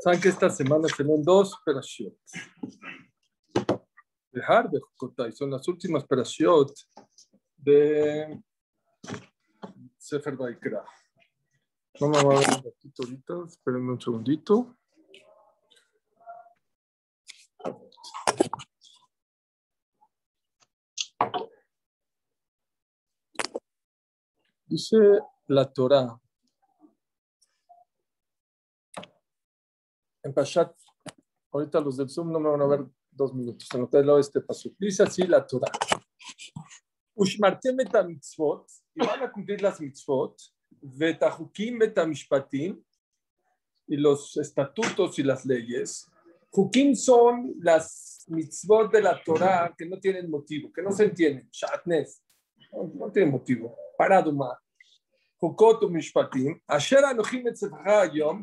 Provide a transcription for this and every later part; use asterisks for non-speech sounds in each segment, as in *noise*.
Saben que esta semana tenemos dos perashiot. De Harbe y son las últimas perashiot de Sefer Baikra. Vamos a ver un ratito ahorita, esperen un segundito. Dice la Torah en Pashat, ahorita los del Zoom no me van a ver dos minutos, anoté este paso. Dice así la Torah. Ushmartem et mitzvot, y van a cumplir las mitzvot, vetahukim et mishpatim, y los estatutos y las leyes. Hukim son las mitzvot de la Torah que no tienen motivo, que no se entienden. Shatnes, no, no tienen motivo. Paraduma.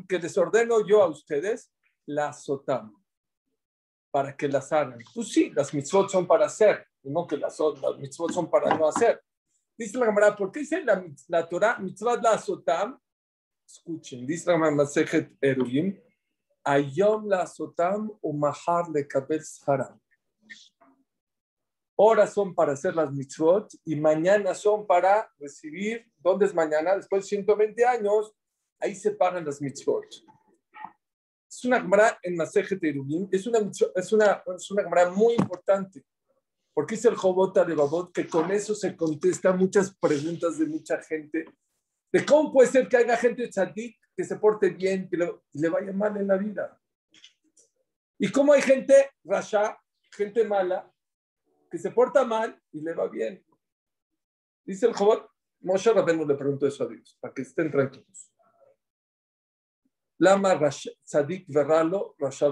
Que les ordeno yo a ustedes, la sotam, para que las hagan. Pues sí, las mitzvot son para hacer, no que las, las mitzvot son para no hacer. Dice la camarada, ¿por qué dice la, la Torah, mitzvot la sotam? Escuchen, dice la camarada Masejet Erulim, Ayom la sotam umahar le kabel haram horas son para hacer las mitzvot y mañana son para recibir, ¿dónde es mañana? Después de 120 años, ahí se pagan las mitzvot. Es una cámara en Maseje Terubim, es una, es una, es una cámara muy importante, porque es el Jobota de Babot, que con eso se contesta muchas preguntas de mucha gente, de cómo puede ser que haya gente tzadik que se porte bien, que le, le vaya mal en la vida. Y cómo hay gente rasha, gente mala, que se porta mal y le va bien. Dice el Jobot, Moshe Rabenu le preguntó eso a Dios, para que estén tranquilos. Lama Sadik Verralo Rasha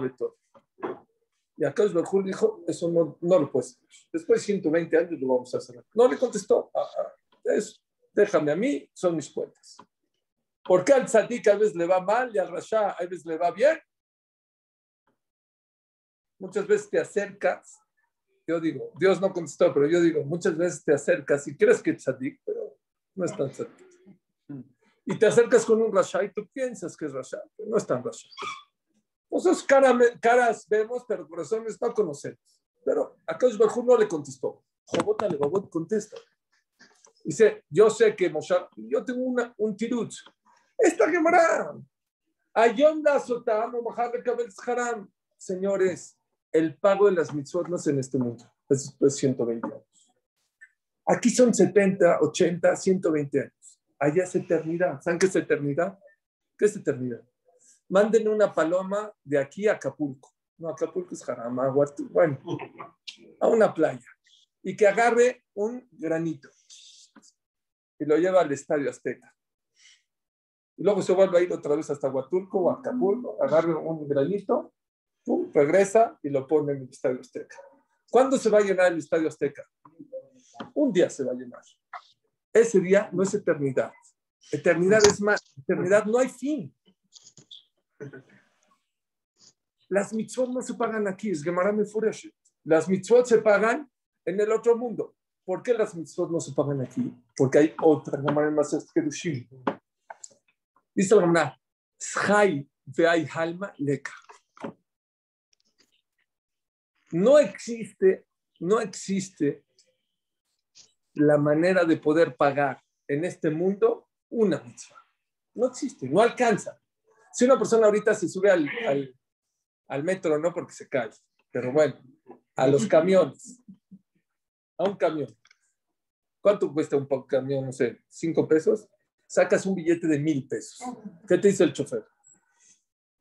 Y acá Berjul dijo, eso no, no lo puedes hacer. Después de 120 años lo vamos a hacer. No le contestó, ah, ah, déjame a mí, son mis cuentas. ¿Por qué al Sadik a veces le va mal y al Rasha a veces le va bien? Muchas veces te acercas yo digo, Dios no contestó, pero yo digo, muchas veces te acercas y crees que es tzadik, pero no es tan tzadik. Y te acercas con un rasha y tú piensas que es rasha, pero no es tan rasha. Nosotros cara, caras vemos, pero corazones no conocemos. Pero a Kosh no le contestó. Jobot le contesta. Dice, yo sé que Moshe, yo tengo una, un tirut. Esta Gemara. Ayom da sotam o haram. Señores, el pago de las mitzvot no es en este mundo, es después de 120 años. Aquí son 70, 80, 120 años. Allá es eternidad. ¿Saben qué es eternidad? ¿Qué es eternidad? Manden una paloma de aquí a Acapulco. No, Acapulco es Jarama, bueno, a una playa. Y que agarre un granito y lo lleva al Estadio Azteca. Y luego se vuelve a ir otra vez hasta Huatulco o Acapulco, agarre un granito regresa y lo pone en el Estadio Azteca. ¿Cuándo se va a llenar el Estadio Azteca? Un día se va a llenar. Ese día no es eternidad. Eternidad es más. Eternidad no hay fin. Las mitzvot no se pagan aquí. Es Gemara Las mitzvot se pagan en el otro mundo. ¿Por qué las mitzvot no se pagan aquí? Porque hay otra Gemara más Kedushim. Dice la Gemara, Shai hay halma leka no existe, no existe la manera de poder pagar en este mundo una mitzvah. No existe, no alcanza. Si una persona ahorita se sube al, metro, no porque se cae, pero bueno, a los camiones, a un camión. ¿Cuánto cuesta un camión? No sé, cinco pesos. Sacas un billete de mil pesos. ¿Qué te dice el chofer?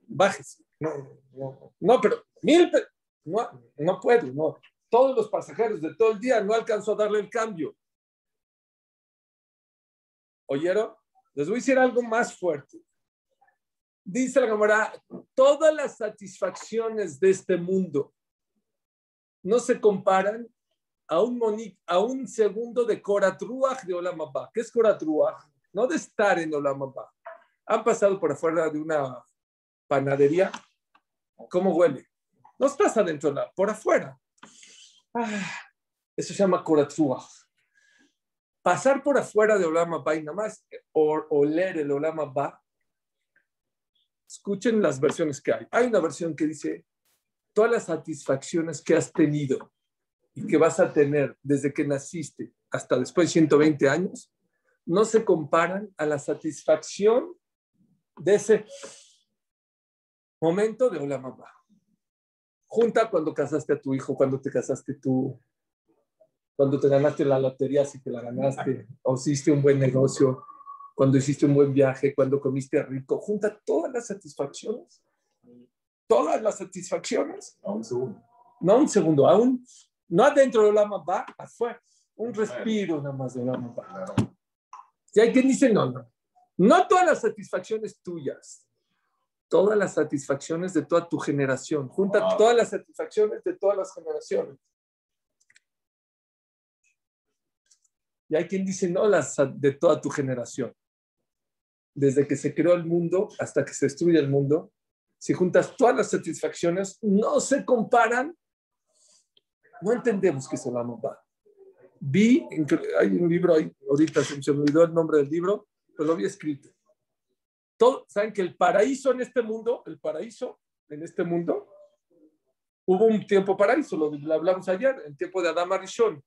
Bájese. No, no, no pero mil pesos. No, no puedo, no. Todos los pasajeros de todo el día no alcanzó a darle el cambio. ¿Oyeron? Les voy a decir algo más fuerte. Dice la cámara, todas las satisfacciones de este mundo no se comparan a un, a un segundo de Koratruach de Olamabá. ¿Qué es Koratruach? No de estar en Olamabá. Han pasado por afuera de una panadería. ¿Cómo huele? No estás adentro, por afuera. Ah, eso se llama Koratzua. Pasar por afuera de Olama Ba y nada más o, oler el Olama Ba escuchen las versiones que hay. Hay una versión que dice, todas las satisfacciones que has tenido y que vas a tener desde que naciste hasta después de 120 años, no se comparan a la satisfacción de ese momento de hola mamá. Junta cuando casaste a tu hijo, cuando te casaste tú, cuando te ganaste la lotería, si te la ganaste, o hiciste un buen negocio, cuando hiciste un buen viaje, cuando comiste rico. Junta todas las satisfacciones. Todas las satisfacciones. No un segundo. No un segundo, aún, no adentro de la mamá, afuera. Un respiro nada más de la mamá. Y hay quien dice, no, no. No todas las satisfacciones tuyas todas las satisfacciones de toda tu generación. Junta todas las satisfacciones de todas las generaciones. Y hay quien dice, no, las de toda tu generación. Desde que se creó el mundo hasta que se destruye el mundo, si juntas todas las satisfacciones, no se comparan. No entendemos qué es el va. Vi, hay un libro ahí, ahorita se me olvidó el nombre del libro, pero lo había escrito saben que el paraíso en este mundo, el paraíso en este mundo, hubo un tiempo paraíso, lo, hablamos ayer, en tiempo de Adama Rishon.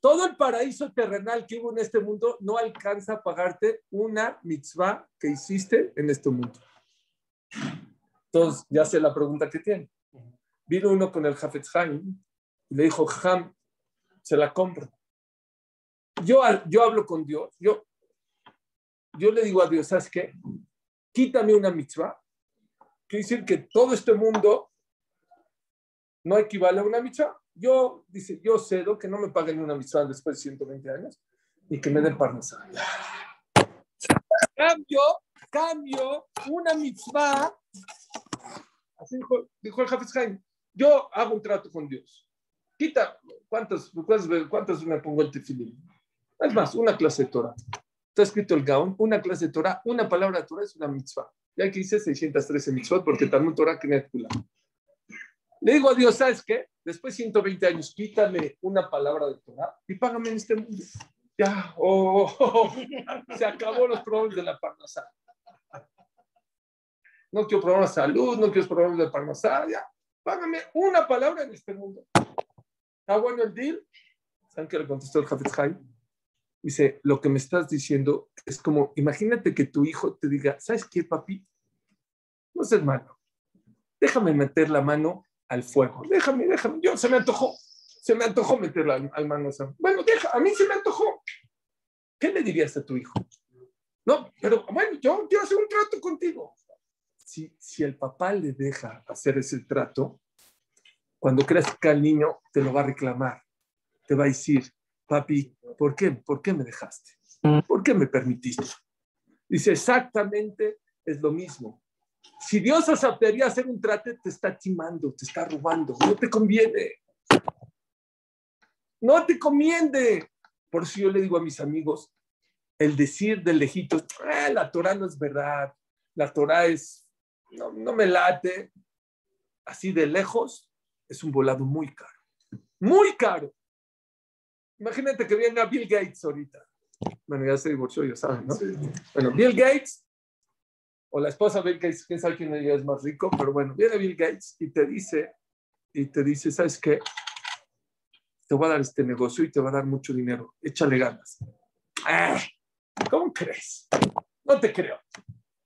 Todo el paraíso terrenal que hubo en este mundo no alcanza a pagarte una mitzvah que hiciste en este mundo. Entonces, ya sé la pregunta que tiene. Vino uno con el Hafetz Haim y le dijo, Ham, se la compro. Yo, yo hablo con Dios, yo, yo le digo a Dios, ¿sabes qué? Quítame una mitzvah, quiere decir que todo este mundo no equivale a una mitzvah. Yo, dice, yo cedo que no me paguen una mitzvah después de 120 años y que me den parnasá. Cambio, cambio una mitzvah. Así dijo, el Hafiz Haim. Yo hago un trato con Dios. Quita, ¿cuántas, cuántas, me pongo el tefilín? Es más, una clase de Torah está escrito el Gaon, una clase de Torah, una palabra de Torah es una mitzvah. Ya que hice 613 mitzvot porque Talmud Torah que Le digo a Dios, ¿sabes qué? Después de 120 años, quítame una palabra de Torah y págame en este mundo. Ya, oh, oh, oh, se acabó los problemas de la parnasá. No quiero problemas de salud, no quiero problemas de parnasá, ya. Págame una palabra en este mundo. ¿Está bueno el deal? ¿Saben qué le contestó el Haim? Dice, lo que me estás diciendo es como, imagínate que tu hijo te diga, ¿sabes qué, papi? No seas malo. Déjame meter la mano al fuego. Déjame, déjame. Yo se me antojó. Se me antojó meterla al, al mano. Bueno, deja, a mí se me antojó. ¿Qué le dirías a tu hijo? No, pero bueno, yo quiero hacer un trato contigo. Si, si el papá le deja hacer ese trato, cuando crezca el niño, te lo va a reclamar. Te va a decir, papi, ¿por qué? ¿Por qué me dejaste? Mm. ¿Por qué me permitiste? Dice, exactamente es lo mismo. Si Dios aceptaría hacer un trate, te está timando, te está robando, no te conviene. No te conviene. Por eso yo le digo a mis amigos, el decir de lejitos, ah, la Torah no es verdad, la Torah es, no, no me late, así de lejos, es un volado muy caro, muy caro. Imagínate que venga Bill Gates ahorita. Bueno, ya se divorció, ya saben, ¿no? Bueno, Bill Gates o la esposa de Bill Gates, quién sabe quién es más rico, pero bueno, viene Bill Gates y te dice, y te dice, ¿sabes qué? Te voy a dar este negocio y te va a dar mucho dinero. Échale ganas. Ah, ¿Cómo crees? No te creo.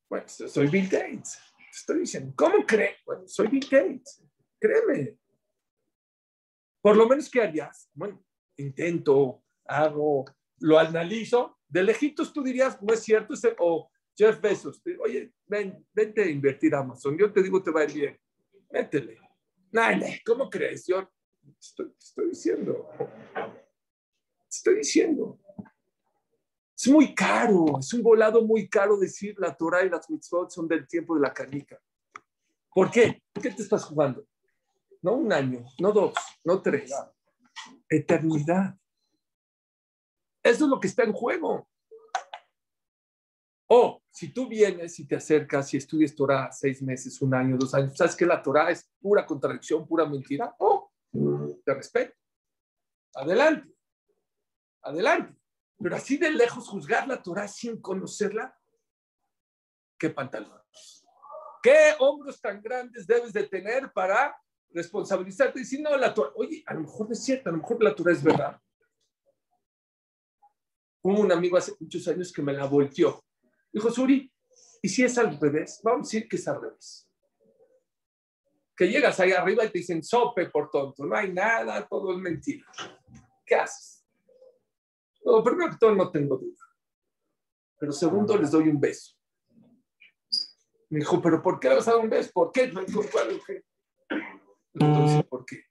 Bueno, soy Bill Gates. Te estoy diciendo, ¿cómo crees? Bueno, soy Bill Gates. Créeme. Por lo menos, ¿qué harías? Bueno, intento, hago, lo analizo, de lejitos tú dirías, no es cierto, o Jeff Bezos, oye, ven, vente a invertir Amazon, yo te digo, te va a ir bien, métele. Nale, ¿cómo crees? Yo estoy, estoy diciendo, estoy diciendo. Es muy caro, es un volado muy caro decir la Torah y las mitzvot son del tiempo de la canica. ¿Por qué? ¿Por qué te estás jugando? No un año, no dos, no tres eternidad. Eso es lo que está en juego. O si tú vienes y te acercas y estudias Torah seis meses, un año, dos años, sabes que la Torah es pura contradicción, pura mentira. Oh, te respeto. Adelante. Adelante. Pero así de lejos juzgar la Torah sin conocerla, qué pantalones. ¿Qué hombros tan grandes debes de tener para responsabilizarte? Y si no, la Torah, oye, a lo mejor es cierto, a lo mejor la Torah es verdad. Hubo un amigo hace muchos años que me la volteó. Dijo, Suri, ¿y si es al revés? Vamos a decir que es al revés. Que llegas ahí arriba y te dicen, sope por tonto, no hay nada, todo es mentira. ¿Qué haces? Bueno, primero que todo, no tengo duda. Pero segundo, les doy un beso. Me dijo, ¿pero por qué le vas a un beso? ¿Por qué? Me dijo, ¿por qué?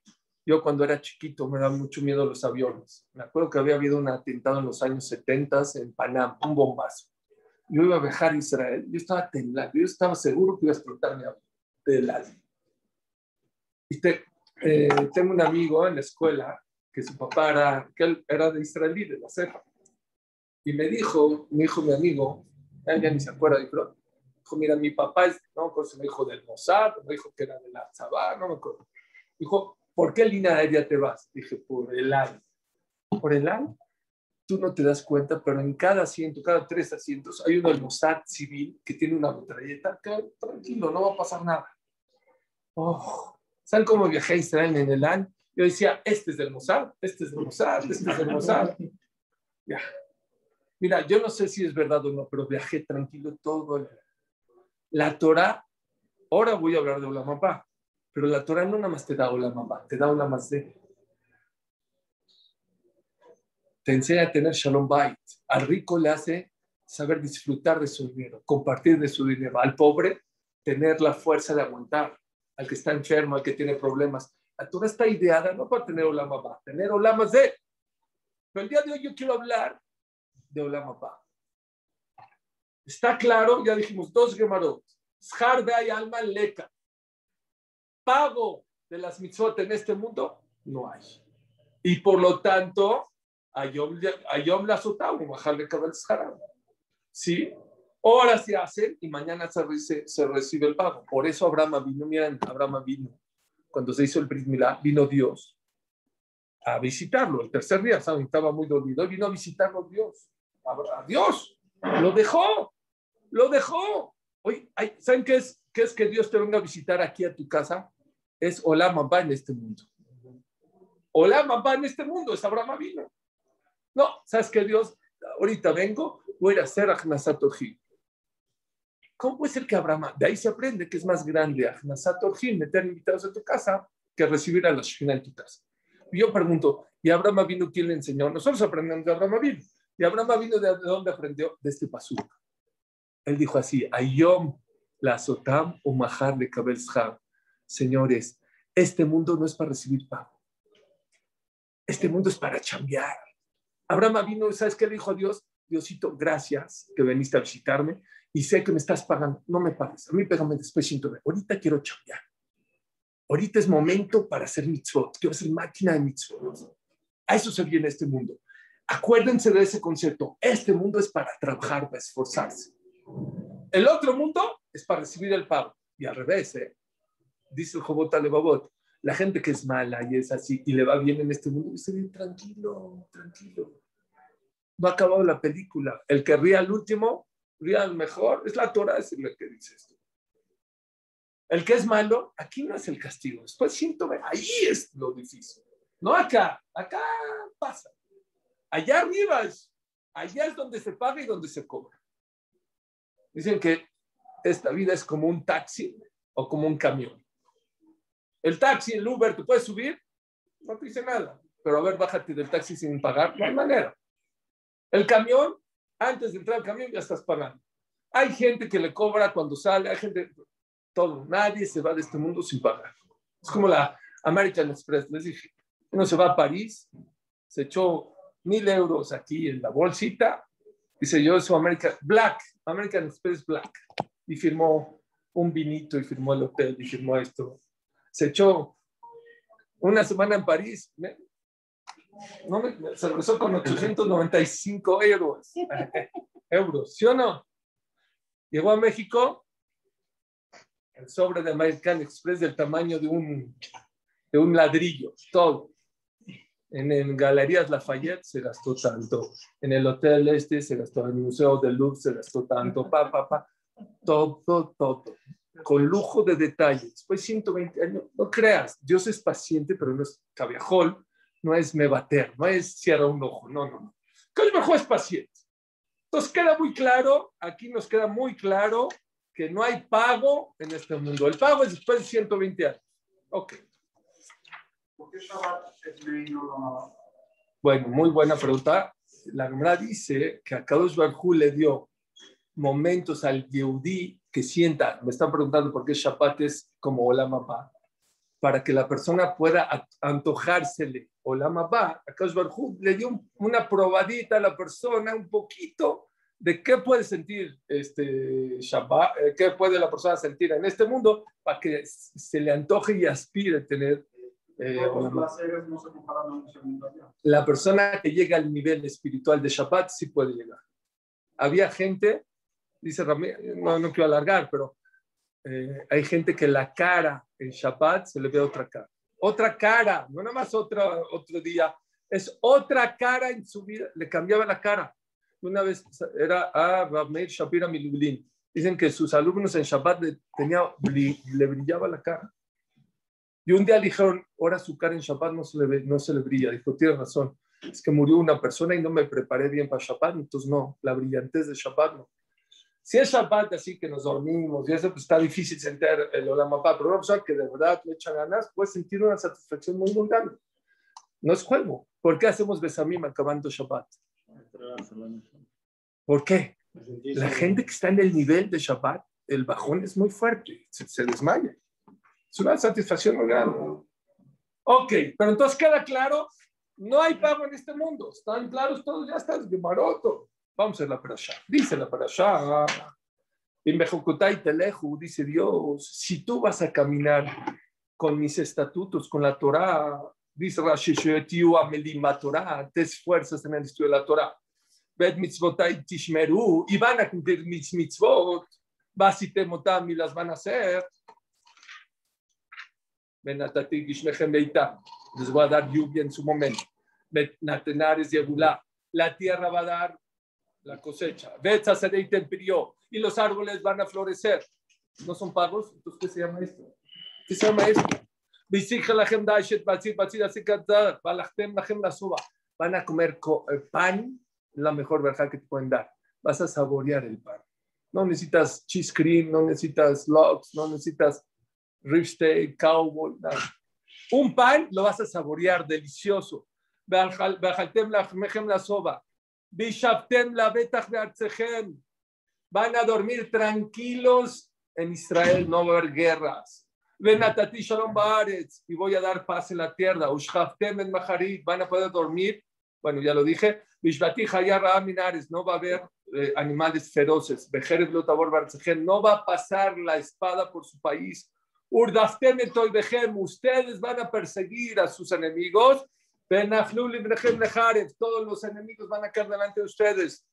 Yo cuando era chiquito me daba mucho miedo los aviones. Me acuerdo que había habido un atentado en los años 70 en Panamá, un bombazo. Yo iba a viajar a Israel, yo estaba temblando, yo estaba seguro que iba a explotar mi avión del alma. Y eh, tengo un amigo en la escuela que su papá era, que él era de israelí, de la ceja. Y me dijo, mi hijo, mi amigo, ya, ni se acuerda, dijo, mira, mi papá es, no pues me dijo del Mossad, me dijo que era de la Zabá, no me acuerdo. Dijo, ¿por qué línea aérea te vas? Dije, por el AL. ¿Por el AL? Tú no te das cuenta, pero en cada asiento, cada tres asientos, hay uno del Mossad civil que tiene una metralleta, que tranquilo, no va a pasar nada. Oh, ¿Saben cómo viajé a Israel en el AL? Yo decía, este es del Mossad, este es del Mossad, este es del Mossad. Ya. Mira, yo no sé si es verdad o no, pero viajé tranquilo todo el... La Torah, ahora voy a hablar de Olamapá, pero la Torah no nada más te da Olamapá, te da más de. Te enseña a tener Shalom Bait. Al rico le hace saber disfrutar de su dinero, compartir de su dinero. Al pobre, tener la fuerza de aguantar. Al que está enfermo, al que tiene problemas, la Torah está ideada no para tener Olam tener Olam de. Pero el día de hoy yo quiero hablar de Olam Está claro, ya dijimos dos Gemarot. Shar hay alma leca. Pago de las mitzvot en este mundo no hay. Y por lo tanto, Ayom, la sotau, bajar de cabel ¿Sí? Ahora se hacen y mañana se, se, recibe el pago. Por eso Abraham vino, miren, Abraham vino cuando se hizo el Brit vino Dios a visitarlo. El tercer día, ¿saben? Estaba muy dormido y vino a visitarlo Dios. A Dios. Lo dejó. Lo dejó. Oye, ¿saben qué es, qué es que Dios te venga a visitar aquí a tu casa? Es hola mamá en este mundo. Hola mamá en este mundo. Es Abraham vino. No, ¿sabes qué Dios? Ahorita vengo, voy a hacer Ajnasatojim. ¿Cómo puede ser que Abraham, de ahí se aprende que es más grande Ahnasat meter invitados a tu casa, que recibir a la Shina en tu casa? Yo pregunto, ¿y Abraham vino quién le enseñó? Nosotros aprendemos de Abraham vino. ¿Y Abraham vino de dónde aprendió? De este pasú. Él dijo así, Ayom la sotam o majar de Señores, este mundo no es para recibir pago. Este mundo es para chambear. Abraham vino, ¿sabes qué le dijo a Dios? Diosito, gracias que viniste a visitarme y sé que me estás pagando, no me pagues, a mí pégame después siento, ahorita quiero chambear. Ahorita es momento para hacer mitzvot, quiero ser máquina de mitzvot. A eso se viene este mundo. Acuérdense de ese concepto. Este mundo es para trabajar, para esforzarse. El otro mundo es para recibir el pago. Y al revés, ¿eh? dice el Jobot Alebabot, la gente que es mala y es así y le va bien en este mundo, dice bien tranquilo, tranquilo. No ha acabado la película. El que ríe al último real mejor, es la Torah es lo que dice esto. El que es malo, aquí no es el castigo, después siento, ahí es lo difícil. No acá, acá pasa. Allá arriba es, allá es donde se paga y donde se cobra. Dicen que esta vida es como un taxi o como un camión. El taxi, el Uber, ¿tú puedes subir? No te dice nada. Pero a ver, bájate del taxi sin pagar, no hay manera. El camión, antes de entrar al camión ya estás pagando. Hay gente que le cobra cuando sale, hay gente, todo, nadie se va de este mundo sin pagar. Es como la American Express, les dije, uno se va a París, se echó mil euros aquí en la bolsita, dice yo, eso American, Black, American Express Black, y firmó un vinito y firmó el hotel y firmó esto. Se echó una semana en París, no me, se regresó con 895 euros. *laughs* euros, ¿sí o no? Llegó a México el sobre de American Express del tamaño de un, de un ladrillo, todo. En, en, Galerías Lafayette se gastó tanto, en el Hotel Este se gastó, en el Museo del Louvre se gastó tanto, pa, pa, pa, todo, todo, con lujo de detalles. Después 120 años, no creas, Dios es paciente, pero no es cabiajol, no es mebater, no es cierra un ojo, no, no, no. mejor es paciente. Entonces queda muy claro, aquí nos queda muy claro que no hay pago en este mundo. El pago es después de 120 años. Ok. ¿Por qué es Bueno, muy buena pregunta. La Gemara dice que a Kadosh Barjú le dio momentos al Yehudi que sienta, me están preguntando por qué Shabbat es como Olam para que la persona pueda antojársele Olam Abba, Akash Barhu le dio una probadita a la persona, un poquito de qué puede sentir este Shabbat, eh, qué puede la persona sentir en este mundo para que se le antoje y aspire a tener eh, la persona que llega al nivel espiritual de Shabbat sí puede llegar. Había gente dice no, no quiero alargar, pero eh, hay gente que la cara en Shabbat se le ve otra cara. Otra cara, no nada más otra, otro día, es otra cara en su vida, le cambiaba la cara. Una vez era a Rabmeir Shapira Milublin. Dicen que sus alumnos en Shabbat le, tenía, le brillaba la cara. Y un día le dijeron, ahora su cara en Shabbat no se le, no se le brilla. Dijo, tiene razón, es que murió una persona y no me preparé bien para Shabbat, entonces no, la brillantez de Shabbat no. Si es Shabbat así que nos dormimos y eso pues está difícil sentir el Olamapá, pero una persona que de verdad le echa ganas puede sentir una satisfacción muy, muy grande. No es juego. ¿Por qué hacemos Besamim acabando Shabbat? ¿Por qué? La gente que está en el nivel de Shabbat, el bajón es muy fuerte, se, se desmaya. Es una satisfacción grande. Ok, pero entonces queda claro, no hay pago en este mundo. Están claros todos, ya estás de maroto. Vamos a la parasha. Dice la parasha, en Bejokutai Teleju, dice Dios, si tú vas a caminar con mis estatutos, con la Torah, dice Rashi Torah, te esfuerzas en el estudio de la Torah. Bet mitzvotai tishmeru, y van a cumplir mis mitzvot, basitemotam y las van a hacer. Les voy a dar lluvia en su momento. La tierra va a dar la cosecha. Y los árboles van a florecer. ¿No son pagos? Entonces, ¿qué se llama esto? ¿Qué se llama esto? Van a comer eh, pan, la mejor verja que te pueden dar. Vas a saborear el pan. No necesitas cheese cream, no necesitas logs, no necesitas rib steak, cowboy, nada. Un pan lo vas a saborear delicioso. la soba Van a dormir tranquilos en Israel, no va a haber guerras. Venatati Shalom y voy a dar paz en la tierra. Ushaftem en Maharit, van a poder dormir. Bueno, ya lo dije. Bishbati Hayar Minares, no va a haber eh, animales feroces. Bejeres Lotabor no va a pasar la espada por su país. Urdaftem ustedes van a perseguir a sus enemigos todos los enemigos van a caer delante de ustedes.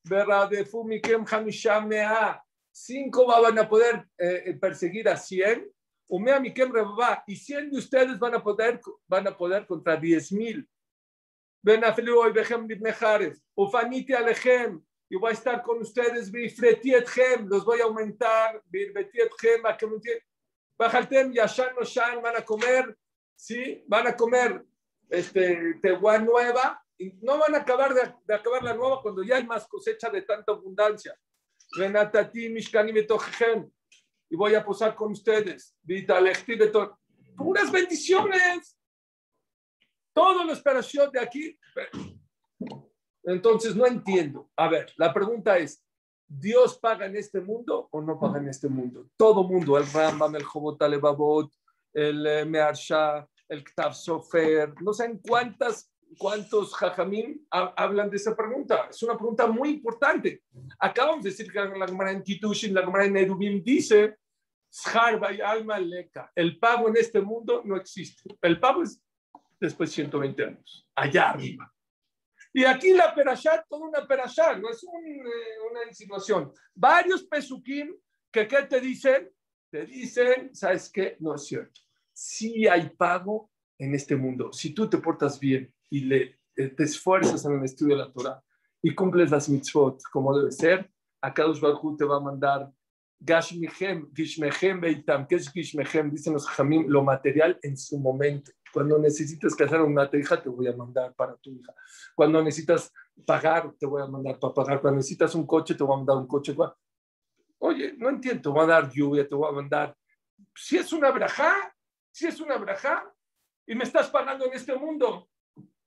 Cinco van a poder eh, perseguir a cien. Y cien de ustedes van a poder, van a poder contra diez mil. Ufaniti alejem. Y voy a estar con ustedes. Los voy a aumentar. Bajaltem, Yashan, Shan, van a comer. ¿Sí? Van a comer este, Tehuá nueva, y no van a acabar de, acabar la nueva cuando ya hay más cosecha de tanta abundancia. Renatati, Mishkani, y voy a posar con ustedes. Puras bendiciones. Todo lo esperación de aquí. Entonces, no entiendo. A ver, la pregunta es, ¿Dios paga en este mundo o no paga en este mundo? Todo mundo, el Rambam, el Jobot Alebabot, el eh, Mearsha, el Ktav Sofer, no sé en cuántas, cuántos jajamín hablan de esa pregunta. Es una pregunta muy importante. Acabamos de decir que la Gemara en Kitushin, la Gemara en Erubim dice, alma leca. El pago en este mundo no existe. El pago es después de 120 años, allá arriba. Y aquí la perashá, toda una perashá, no es eh, una insinuación. Varios pesukim que ¿qué te dicen? Te dicen, ¿sabes qué? No es cierto si hay pago en este mundo. Si tú te portas bien y le, eh, te esfuerzas en el estudio de la Torah y cumples las mitzvot como debe ser, a Kadosh Baruj te va a mandar Gashmichem, Gishmechem Beitam. ¿Qué es Gishmechem? Dicen los Jamim, lo material en su momento. Cuando necesitas casar a una hija, te voy a mandar para tu hija. Cuando necesitas pagar, te voy a mandar para pagar. Cuando necesitas un coche, te voy a mandar un coche. Oye, no entiendo, te voy a dar lluvia, te voy a mandar. Si es una braja, si es una braja, y me estás pagando en este mundo.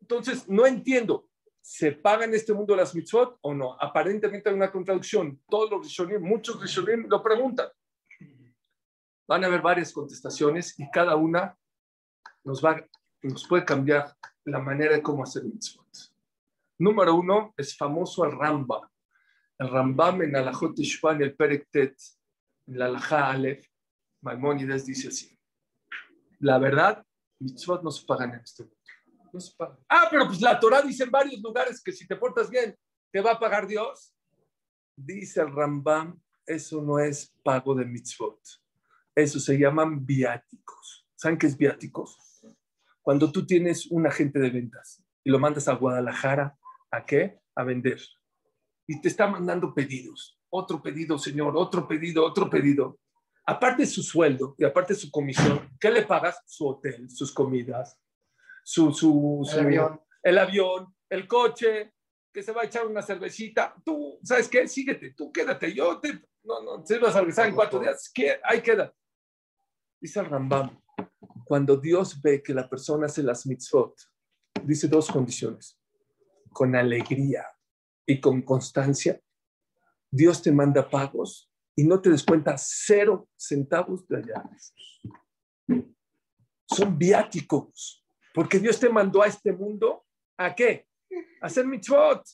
Entonces, no entiendo. ¿Se paga en este mundo las mitzvot o no? Aparentemente hay una contradicción. Todos los rishonim, muchos rishonim lo preguntan. Van a haber varias contestaciones y cada una nos, va, nos puede cambiar la manera de cómo hacer mitzvot. Número uno es famoso el Rambam. El Rambam en Alajot el Perektet, en la Alajá Aleph, Maimónides dice así. La verdad, mitzvot no se pagan en este mundo. No. Ah, pero pues la Torah dice en varios lugares que si te portas bien, te va a pagar Dios. Dice el Rambam, eso no es pago de mitzvot. Eso se llaman viáticos. ¿Saben qué es viáticos? Cuando tú tienes un agente de ventas y lo mandas a Guadalajara, ¿a qué? A vender. Y te está mandando pedidos. Otro pedido, señor, otro pedido, otro pedido. Aparte de su sueldo y aparte de su comisión, ¿qué le pagas? Su hotel, sus comidas, su, su, el, avión. el avión, el coche, que se va a echar una cervecita. Tú, ¿sabes qué? Síguete, tú quédate. Yo te, no, no, te vas a regresar en cuatro días. ¿Qué? Ahí queda. Dice el Rambam, cuando Dios ve que la persona hace las mitzvot, dice dos condiciones, con alegría y con constancia, Dios te manda pagos y no te descuenta cero centavos de allá. Son viáticos, porque Dios te mandó a este mundo, ¿a qué? A hacer mitzvot.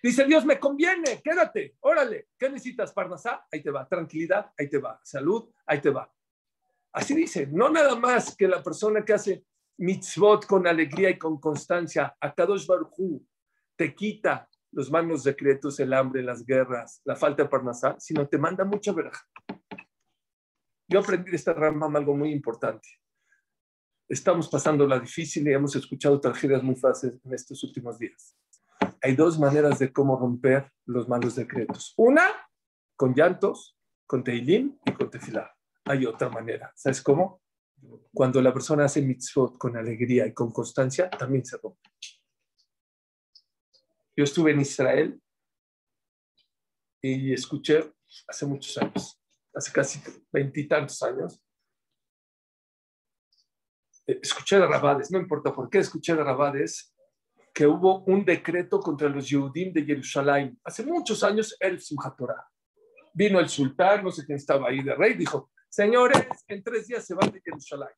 Dice Dios, me conviene, quédate, órale. ¿Qué necesitas, Parnasá? Ahí te va. Tranquilidad, ahí te va. Salud, ahí te va. Así dice, no nada más que la persona que hace mitzvot con alegría y con constancia, a Kadosh Baruj te quita los malos decretos, el hambre, las guerras, la falta de parnasá, sino te manda mucha veraja. Yo aprendí de esta rama algo muy importante. Estamos pasando la difícil y hemos escuchado tragedias muy fáciles en estos últimos días. Hay dos maneras de cómo romper los malos decretos. Una, con llantos, con teilín y con tefilá hay otra manera. ¿Sabes cómo? Cuando la persona hace mitzvot con alegría y con constancia, también se rompe. Yo estuve en Israel y escuché hace muchos años, hace casi veintitantos años, eh, escuché de Rabades, no importa por qué escuché de Rabades, que hubo un decreto contra los Yehudim de Jerusalén. Hace muchos años, el Simchat Torah. Vino el sultán, no sé quién estaba ahí de rey, dijo, Señores, en tres días se van de Jerusalén.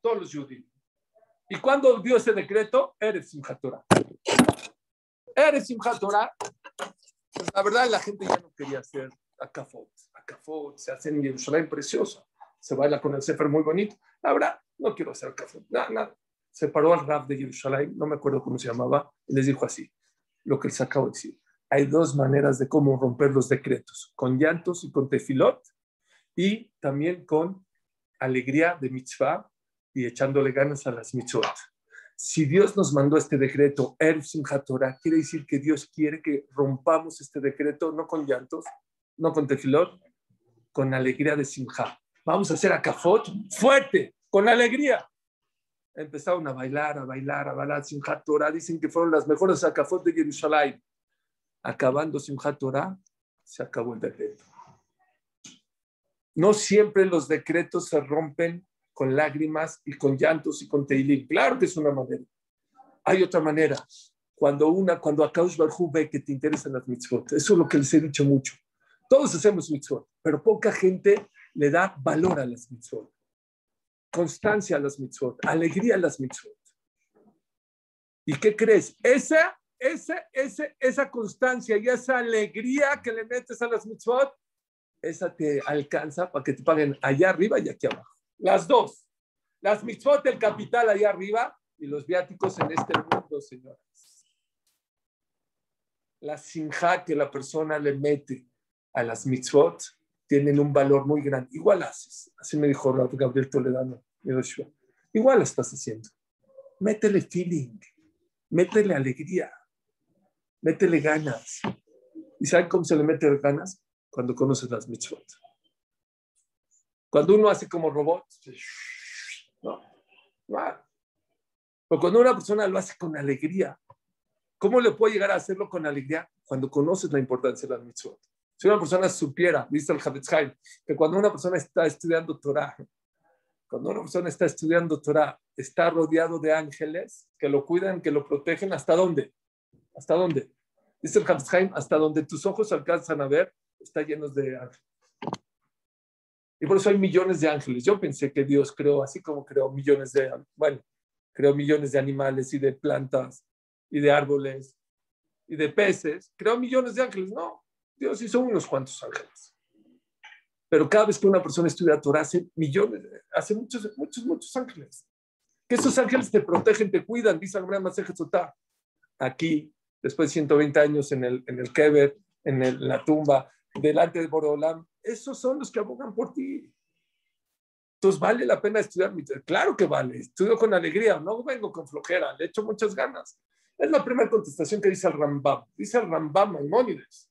Todos los judíos. ¿Y cuando dio ese decreto? Eres Simchat. Eres Simchat. Pues la verdad, la gente ya no quería hacer acafot. Acafot se hace en Jerusalén precioso. Se baila con el Sefer muy bonito. La verdad, no quiero hacer acafot. Nada, nada. Se paró al Rab de Jerusalén, no me acuerdo cómo se llamaba, y les dijo así, lo que les acabo de decir. Hay dos maneras de cómo romper los decretos, con llantos y con tefilot, y también con alegría de mitzvah y echándole ganas a las mitzvot. Si Dios nos mandó este decreto, El Simchat Torah, quiere decir que Dios quiere que rompamos este decreto, no con llantos, no con tefilot, con alegría de Simchat. Vamos a hacer acafot fuerte, con alegría. Empezaron a bailar, a bailar, a bailar Simchat Torah. Dicen que fueron las mejores acafot de Jerusalén. Acabando Simchat Torah, se acabó el decreto. No siempre los decretos se rompen con lágrimas y con llantos y con teilín. Claro que es una manera. Hay otra manera. Cuando una, cuando Akaush Barhu ve que te interesan las mitzvot. Eso es lo que les he dicho mucho. Todos hacemos mitzvot, pero poca gente le da valor a las mitzvot. Constancia a las mitzvot, alegría a las mitzvot. ¿Y qué crees? Esa, esa, esa, esa constancia y esa alegría que le metes a las mitzvot esa te alcanza para que te paguen allá arriba y aquí abajo. Las dos. Las mitzvot del capital allá arriba y los viáticos en este mundo, señores. La sinja que la persona le mete a las mitzvot tienen un valor muy grande. Igual haces. Así me dijo Gabriel Toledano. Igual estás haciendo. Métele feeling. Métele alegría. Métele ganas. ¿Y saben cómo se le mete ganas? Cuando conoces las mitzvot. Cuando uno hace como robot, no, no. Pero cuando una persona lo hace con alegría, ¿cómo le puede llegar a hacerlo con alegría? Cuando conoces la importancia de las mitzvot. Si una persona supiera, dice el Havetz que cuando una persona está estudiando Torah, cuando una persona está estudiando Torah, está rodeado de ángeles que lo cuidan, que lo protegen, ¿hasta dónde? ¿Hasta dónde? Dice el Havetz hasta donde tus ojos alcanzan a ver, está llenos de ángeles. Y por eso hay millones de ángeles. Yo pensé que Dios creó, así como creó millones de, bueno, creó millones de animales y de plantas y de árboles y de peces, creó millones de ángeles. No, Dios hizo unos cuantos ángeles. Pero cada vez que una persona estudia Torah, hace millones, hace muchos, muchos, muchos ángeles. Que esos ángeles te protegen, te cuidan, dice Abraham Sotá. Aquí, después de 120 años en el, en el Keber, en, la tumba, delante de Borolam, esos son los que abogan por ti. Entonces, ¿vale la pena estudiar? Claro que vale, estudio con alegría, no vengo con flojera, le echo muchas ganas. Es la primera contestación que dice el Rambam. Dice el Rambam Maimónides.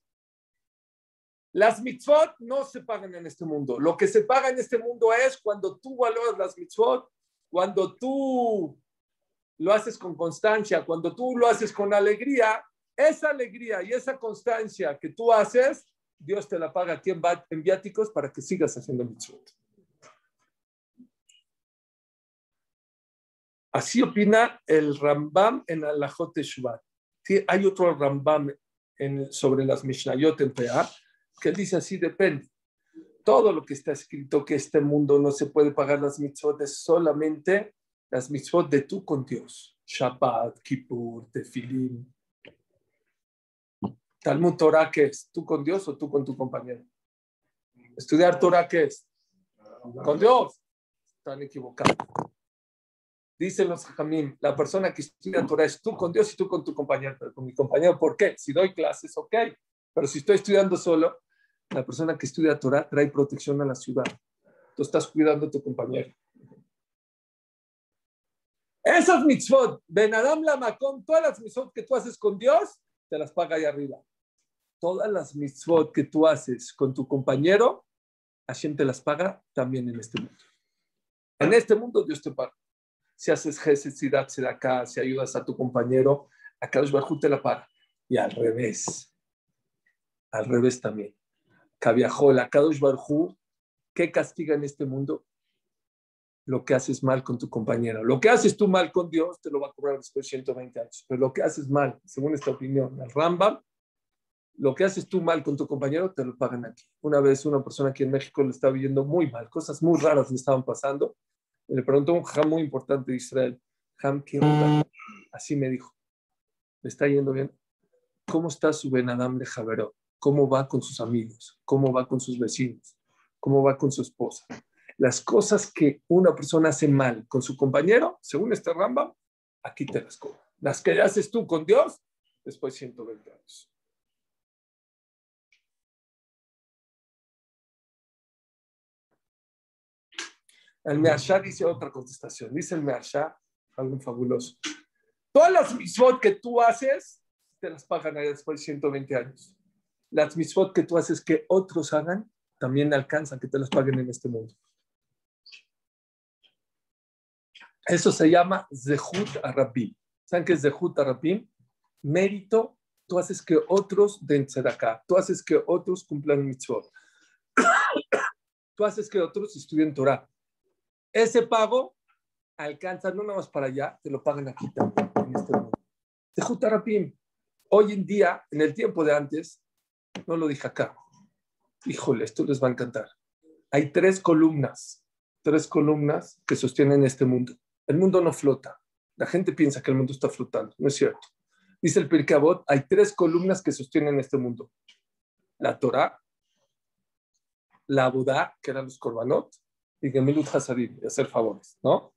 Las mitzvot no se pagan en este mundo. Lo que se paga en este mundo es cuando tú valoras las mitzvot, cuando tú lo haces con constancia, cuando tú lo haces con alegría, esa alegría y esa constancia que tú haces, Dios te la paga aquí en viáticos para que sigas haciendo mitzvot. Así opina el Rambam en Alajot Teshuvah. Hay otro Rambam sobre las Mishnayot en PA que dice así, depende. Todo lo que está escrito que este mundo no se puede pagar las mitzvot es solamente las mitzvot de tú con Dios. Shabbat, Kippur, Tefilim. Talmud Torah, ¿qué es? ¿Tú con Dios o tú con tu compañero? Estudiar Torah, ¿qué es? Con Dios. Están equivocados. Dicen los jamim, la persona que estudia Torah es tú con Dios y tú con tu compañero. Pero con mi compañero, ¿por qué? Si doy clases, ok. Pero si estoy estudiando solo, la persona que estudia Torah trae protección a la ciudad. Tú estás cuidando a tu compañero. Esas mitzvot, Ben Adam Lamakom, todas las mitzvot que tú haces con Dios, te las paga ahí arriba. Todas las mitzvot que tú haces con tu compañero, Hashem te las paga también en este mundo. En este mundo Dios te paga. Si haces gesed, si acá, si ayudas a tu compañero, a Kadosh Baruj te la paga. Y al revés. Al revés también. la Kadosh Barhu, ¿qué castiga en este mundo? Lo que haces mal con tu compañero. Lo que haces tú mal con Dios te lo va a cobrar después de 120 años. Pero lo que haces mal, según esta opinión, el Rambam, lo que haces tú mal con tu compañero te lo pagan aquí. Una vez una persona aquí en México le estaba viendo muy mal, cosas muy raras le estaban pasando. le preguntó a un jam muy importante de Israel, Ham, ¿qué Así me dijo, ¿le está yendo bien? ¿Cómo está su Benadam de Javerot? cómo va con sus amigos, cómo va con sus vecinos, cómo va con su esposa. Las cosas que una persona hace mal con su compañero, según este Ramba, aquí te las cobro. Las que haces tú con Dios, después 120 años. El Meashá dice otra contestación. Dice el Meashá, algo fabuloso. Todas las mismos que tú haces, te las pagan ahí después de 120 años las misfot que tú haces que otros hagan, también alcanzan que te las paguen en este mundo. Eso se llama Zehut Arabim. ¿Saben qué es Zehut Arabim? Mérito, tú haces que otros den acá, tú haces que otros cumplan mitzvot, *coughs* tú haces que otros estudien Torah. Ese pago alcanza no nada más para allá, te lo pagan aquí también, en este mundo. Zehut Arabim. Hoy en día, en el tiempo de antes, no lo dije acá. Híjole, esto les va a encantar. Hay tres columnas, tres columnas que sostienen este mundo. El mundo no flota. La gente piensa que el mundo está flotando. No es cierto. Dice el Pirkei hay tres columnas que sostienen este mundo. La Torah, la Budá, que eran los Korbanot, y Gemilut Hasadim, hacer favores, ¿no?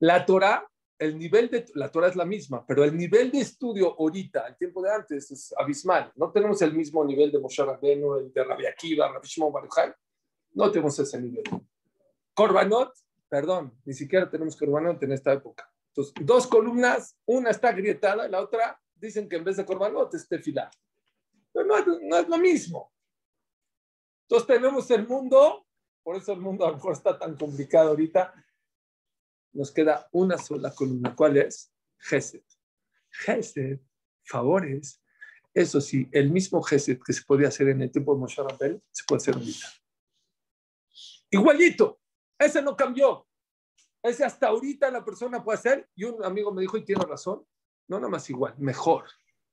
La Torah el nivel de, la Torah es la misma, pero el nivel de estudio ahorita, el tiempo de antes, es abismal. No tenemos el mismo nivel de Moshe Rabbeinu, el de Rabbi Akiva, Rabbi Shimon Baruchai. No tenemos ese nivel. Korbanot, perdón, ni siquiera tenemos Korbanot en esta época. Entonces, dos columnas, una está agrietada, la otra dicen que en vez de Korbanot es tefilá. Pero no, no es lo mismo. Entonces tenemos el mundo, por eso el mundo a lo mejor está tan complicado ahorita. Nos queda una sola columna. ¿Cuál es? Gesed. Gesed, favores. Eso sí, el mismo Gesed que se podía hacer en el tiempo de Moshe Rabel, se puede hacer ahorita. Igualito. Ese no cambió. Ese hasta ahorita la persona puede hacer. Y un amigo me dijo, y tiene razón, no nada más igual, mejor.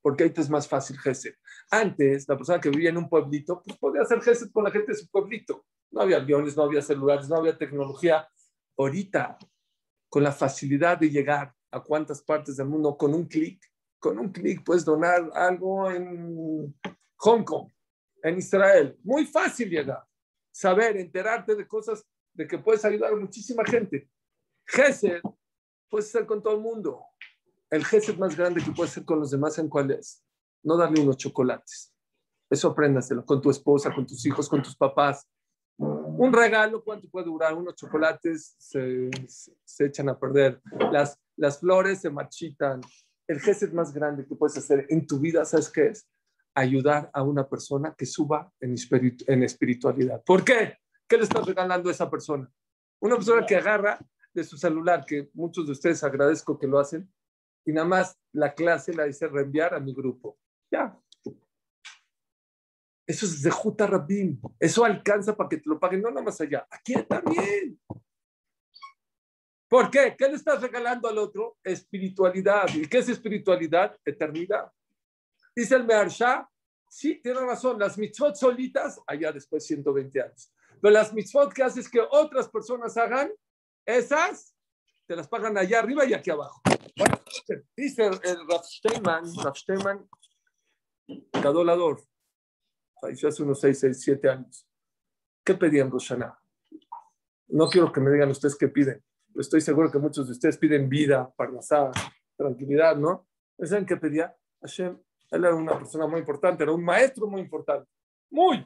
Porque ahí es más fácil Gesed. Antes, la persona que vivía en un pueblito, pues podía hacer Gesed con la gente de su pueblito. No había aviones, no había celulares, no había tecnología. Ahorita, con la facilidad de llegar a cuántas partes del mundo con un clic, con un clic puedes donar algo en Hong Kong, en Israel. Muy fácil llegar. Saber, enterarte de cosas, de que puedes ayudar a muchísima gente. Gesed, puedes ser con todo el mundo. El Gesed más grande que puedes ser con los demás, ¿en cuál es? No darle unos chocolates. Eso apréndaselo con tu esposa, con tus hijos, con tus papás. Un regalo, ¿cuánto puede durar? Unos chocolates se, se, echan a perder. Las, las flores se marchitan. El Gesed más grande que puedes hacer en tu vida, ¿sabes qué es? Ayudar a una persona que suba en, en espiritualidad. ¿Por qué? ¿Qué le estás regalando a esa persona? Una persona que agarra de su celular, que muchos de ustedes agradezco que lo hacen, y nada más la clase la dice reenviar a mi grupo. Ya. Eso es de Juta Rabin. Eso alcanza para que te lo paguen, no nada más allá. Aquí también. ¿Por qué? ¿Qué le estás regalando al otro? Espiritualidad. ¿Y qué es espiritualidad? Eternidad. Dice el Mearsha, sí, tiene razón, las mitzvot solitas, allá después 120 años. Pero las mitzvot que haces que otras personas hagan, esas te las pagan allá arriba y aquí abajo. Dice el Rav Steinman, Rav Steinman, falleció hace unos 6, 6, 7 años. ¿Qué pedían Roshaná? No quiero que me digan ustedes qué piden. Estoy seguro que muchos de ustedes piden vida, parnasá, tranquilidad, ¿no? ¿Saben qué pedía? Hashem, él era una persona muy importante, era un maestro muy importante. Muy.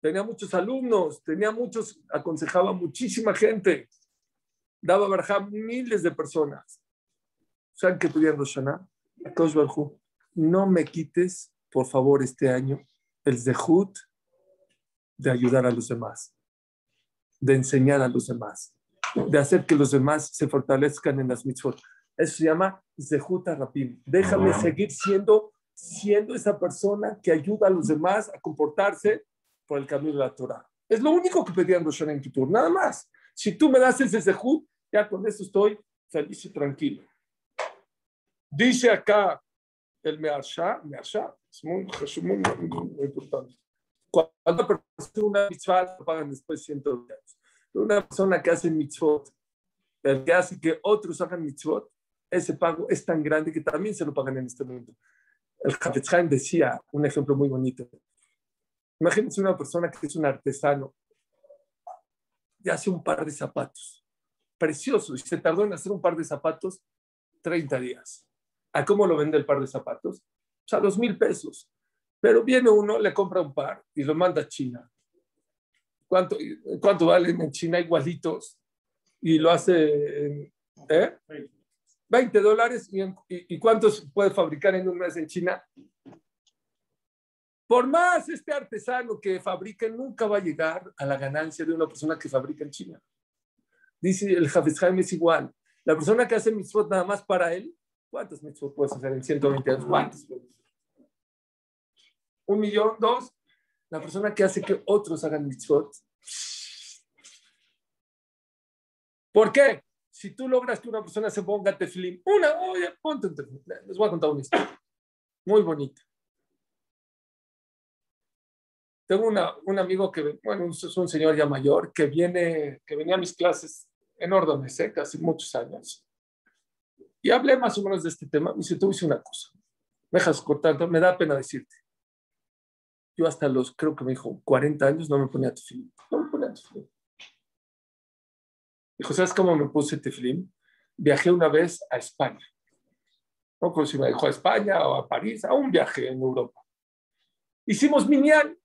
Tenía muchos alumnos, tenía muchos, aconsejaba a muchísima gente. Daba barajá miles de personas. ¿Saben qué pedían Roshaná? No me quites, por favor, este año el zehut de ayudar a los demás, de enseñar a los demás, de hacer que los demás se fortalezcan en las mitzvot. Eso se llama zehut rapim. Déjame seguir siendo, siendo esa persona que ayuda a los demás a comportarse por el camino de la Torah. Es lo único que pedían Rosh en Kippur, nada más. Si tú me das ese zehut, ya con eso estoy feliz y tranquilo. Dice acá el Mearsha, Mearsha, es muy, muy, muy, importante. Cuando una mitzvah, lo pagan después de años. Una persona que hace mitzvot, el que hace que otros hagan mitzvot, ese pago es tan grande que también se lo pagan en este mundo. El Hafetz decía un ejemplo muy bonito. Imagínense una persona que es un artesano y hace un par de zapatos. Precioso. Y se tardó en hacer un par de zapatos 30 días. ¿A cómo lo vende el par de zapatos? a dos mil pesos. Pero viene uno, le compra un par y lo manda a China. ¿Cuánto, cuánto valen en China igualitos? Y lo hace en ¿eh? 20 dólares. ¿Y, ¿Y cuántos puede fabricar en un mes en China? Por más este artesano que fabrique, nunca va a llegar a la ganancia de una persona que fabrica en China. Dice el Jafes Jaime es igual. La persona que hace mitzvot nada más para él, ¿cuántos mitzvot puedes hacer en 120 años? ¿Cuántos? un millón, dos, la persona que hace que otros hagan mitzvot. ¿Por qué? Si tú logras que una persona se ponga tefilín, una, oye, ponte un tefilín. Les voy a contar una historia muy bonita. Tengo una, un amigo que, bueno, es un señor ya mayor que viene, que venía a mis clases en órdenes, ¿eh? casi muchos años. Y hablé más o menos de este tema. Me dice, tú hice una cosa. Me dejas cortando, me da pena decirte yo hasta los, creo que me dijo, 40 años no me ponía tefilín. No me ponía tefilín. Dijo, ¿sabes cómo me puse tefilín? Viajé una vez a España. No como si me dejó a España o a París, a un viaje en Europa. Hicimos minial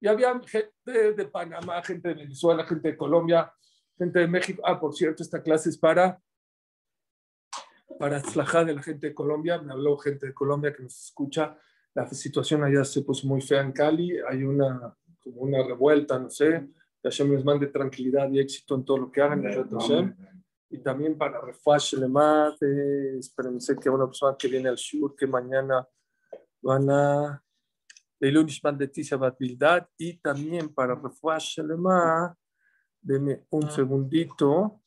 y había gente de Panamá, gente de Venezuela, gente de Colombia, gente de México. Ah, por cierto, esta clase es para para de la gente de Colombia. Me habló gente de Colombia que nos escucha la situación allá se puso muy fea en Cali. Hay una como una revuelta, no sé. Que Hashem les mande tranquilidad y éxito en todo lo que hagan. Y también para Refash Lemat, eh, espérense que una persona que viene al Shur, que mañana van a de Tisha Bildad. Y también para Refash Lemat, denme un segundito.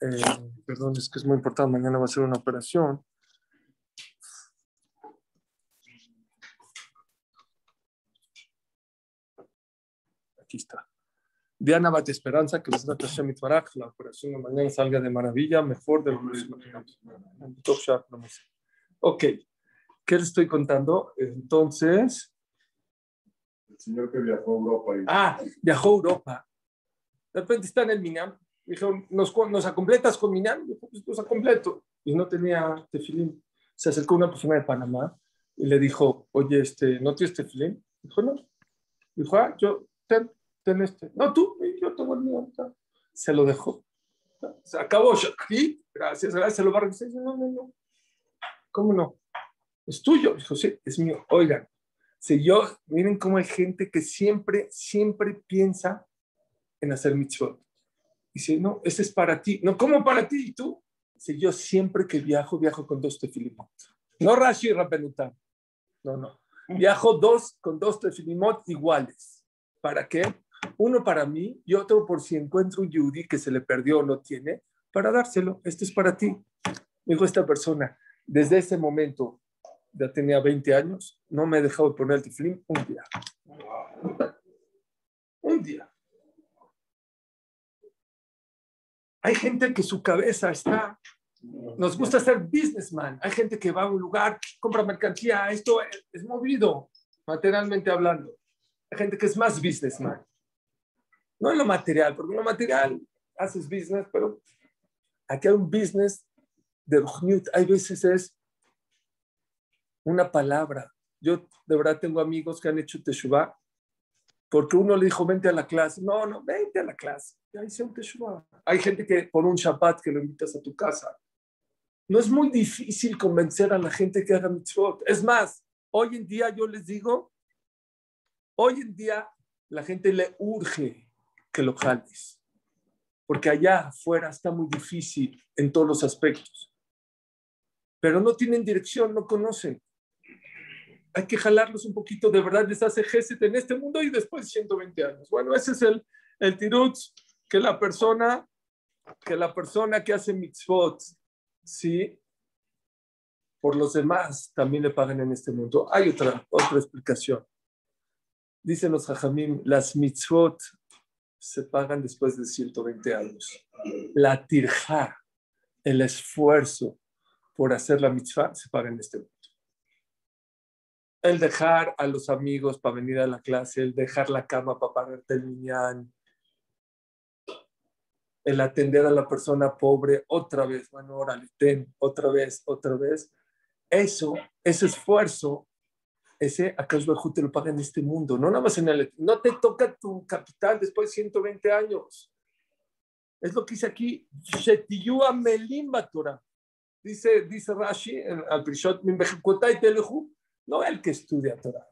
Eh, perdón, es que es muy importante, mañana va a ser una operación. Aquí está. Diana Bate Esperanza, que les da la operación de mañana salga de maravilla, mejor de lo que. Ok, ¿qué les estoy contando? Entonces. El señor que viajó a Europa. Ah, viajó a Europa. De repente está en el Minam. Dijo, ¿nos, nos acompletas con Minam? Dijo, pues los acompleto. Y no tenía tefilín. Se acercó una persona de Panamá y le dijo, oye, este, ¿no tienes tefilín? Dijo, no. Dijo, ah, yo, ten, ten este. No, tú, yo tengo el mío. Se lo dejó. Se acabó. Sí, gracias, gracias. Se lo va a regresar. No, no, no. ¿Cómo no? Es tuyo. Dijo, sí, es mío. Oigan, si yo, miren cómo hay gente que siempre, siempre piensa en hacer mitzvot. Dice, no, ese es para ti. No, ¿cómo para ti? ¿Y tú? Si yo siempre que viajo, viajo con dos tefilimot. No Rashi y Rapenutam. No, no. Viajo dos con dos tefilimot iguales. ¿Para qué? Uno para mí y otro por si encuentro un yudí que se le perdió o no tiene, para dárselo. Este es para ti. Dijo esta persona, desde ese momento, ya tenía 20 años, no me he dejado de poner el tiflim un día. Un día. Hay gente que su cabeza está, nos gusta ser businessman. Hay gente que va a un lugar, compra mercancía, esto es, movido, materialmente hablando. Hay gente que es más businessman. No en lo material, porque en lo material haces business, pero aquí hay un business de Hay veces es una palabra. Yo de verdad tengo amigos que han hecho Teshuvah porque uno le dijo, vente a la clase. No, no, vente a la clase. Ya hice un. Hay gente que por un Shabbat que lo invitas a tu casa. No es muy difícil convencer a la gente que haga mitzvot. Es más, hoy en día yo les digo, hoy en día la gente le urge que lo jales. Porque allá afuera está muy difícil en todos los aspectos. Pero no tienen dirección, no conocen hay que jalarlos un poquito, de verdad les hace geset en este mundo y después 120 años. Bueno, ese es el, el tirutz que la persona que la persona que hace mitzvot, sí, por los demás también le pagan en este mundo. Hay otra, otra explicación. Dicen los hajamim, las mitzvot se pagan después de 120 años. La tirja, el esfuerzo por hacer la mitzvah, se paga en este mundo el dejar a los amigos para venir a la clase, el dejar la cama para pagarte el miñán, el atender a la persona pobre otra vez, bueno, órale, ten, otra vez, otra vez. Eso, ese esfuerzo, ese acá te lo paga en este mundo, no nada más en el... No te toca tu capital después de 120 años. Es lo que dice aquí, Dice, dice Rashi al Prishot, no el que estudia Torah.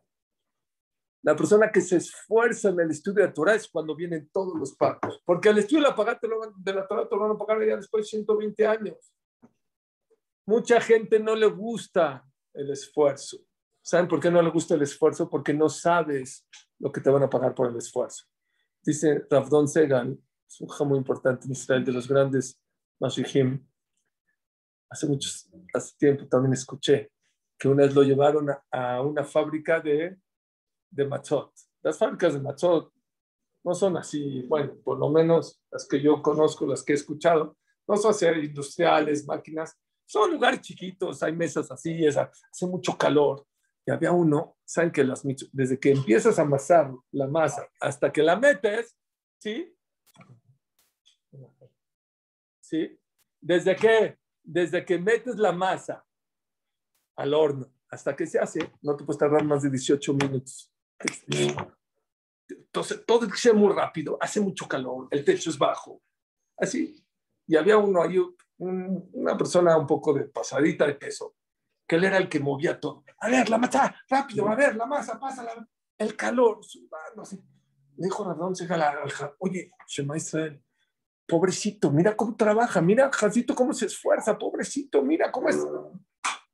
La persona que se esfuerza en el estudio de Torah es cuando vienen todos los pagos. Porque el estudio de la, de la Torah te lo van a pagar ya después de 120 años. Mucha gente no le gusta el esfuerzo. ¿Saben por qué no le gusta el esfuerzo? Porque no sabes lo que te van a pagar por el esfuerzo. Dice Ravdon Segan, es un muy importante en Israel, de los grandes Mashihim. Hace mucho hace tiempo también escuché que una vez lo llevaron a, una fábrica de, de matzot. Las fábricas de matzot no son así, bueno, por lo menos las que yo conozco, las que he escuchado, no son así industriales, máquinas, son lugares chiquitos, hay mesas así, hace mucho calor. Y había uno, saben que las, desde que empiezas a amasar la masa hasta que la metes, ¿sí? ¿Sí? Desde que, desde que metes la masa al horno hasta que se hace, no te puedes tardar más de 18 minutos. Entonces, todo tiene que ser muy rápido, hace mucho calor, el techo es bajo. Así. Y había uno ahí, una persona un poco de pasadita de peso, que él era el que movía todo. A ver, la masa, rápido, a ver, la masa, pásala. el calor, sudando así. Le dijo Radón al oye, Shema Israel, pobrecito, mira cómo trabaja, mira Jacito cómo se esfuerza, pobrecito, mira cómo es.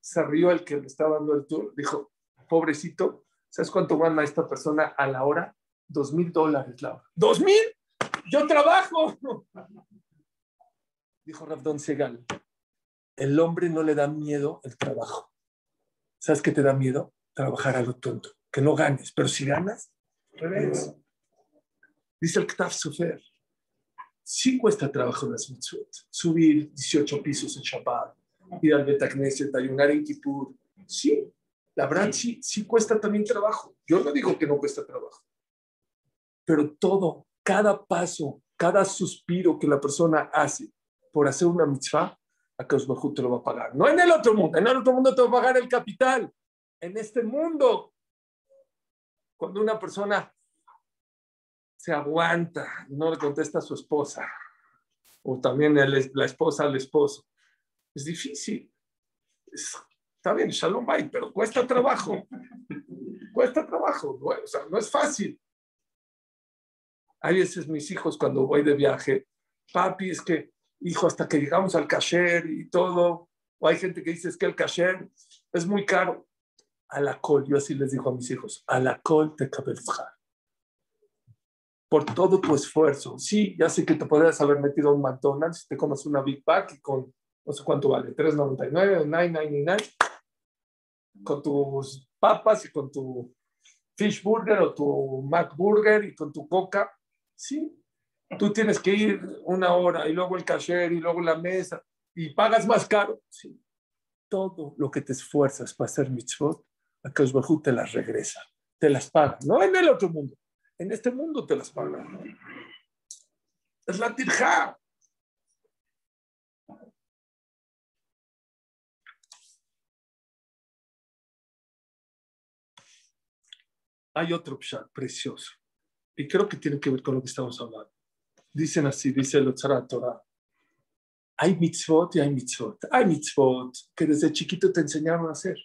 Se rió el que le estaba dando el tour, dijo, pobrecito, ¿sabes cuánto gana esta persona a la hora? Dos mil dólares la hora. ¿Dos mil? Yo trabajo. *laughs* Dijo Rabdón Segal, el hombre no le da miedo el trabajo. ¿Sabes qué te da miedo? Trabajar a lo tonto, que no ganes, pero si ganas, revés. Dice el Ktaf Sofer, sí cuesta trabajo las mitzvot, subir 18 pisos en Shabbat, ir al Betagneset, ayunar en Kippur, sí, la verdad sí, sí cuesta también trabajo. Yo no digo que no cuesta trabajo, pero todo, cada paso, cada suspiro que la persona hace por hacer una mitzvah, a Bajú te lo va a pagar. No en el otro mundo, en el otro mundo te va a pagar el capital. En este mundo, cuando una persona se aguanta no le contesta a su esposa, o también la esposa al esposo, es difícil. está bien, shalom bye, pero cuesta trabajo. cuesta trabajo, no, o sea, no es fácil. Hay veces mis hijos cuando voy de viaje, papi, es que hijo, hasta que llegamos al cashier y todo, o hay gente que dice es que el cashier es muy caro. A la col, yo así les digo a mis hijos, a la col te cabe Por todo tu esfuerzo. Sí, ya sé que te podrías haber metido a un McDonald's, te comas una Big Mac y con, no sé cuánto vale, 3.99 o 9.99, con tus papas y con tu fish burger o tu Mac burger y con tu coca. Sí, Tú tienes que ir una hora y luego el cashier y luego la mesa y pagas más caro. Sí. Todo lo que te esfuerzas para hacer mitzvot, a Bajú te las regresa, te las paga. No en el otro mundo, en este mundo te las paga. Es la tirja. Hay otro pshat precioso y creo que tiene que ver con lo que estamos hablando. Dicen así, dice el Torah. Hay mitzvot y hay mitzvot. Hay mitzvot que desde chiquito te enseñaron a hacer.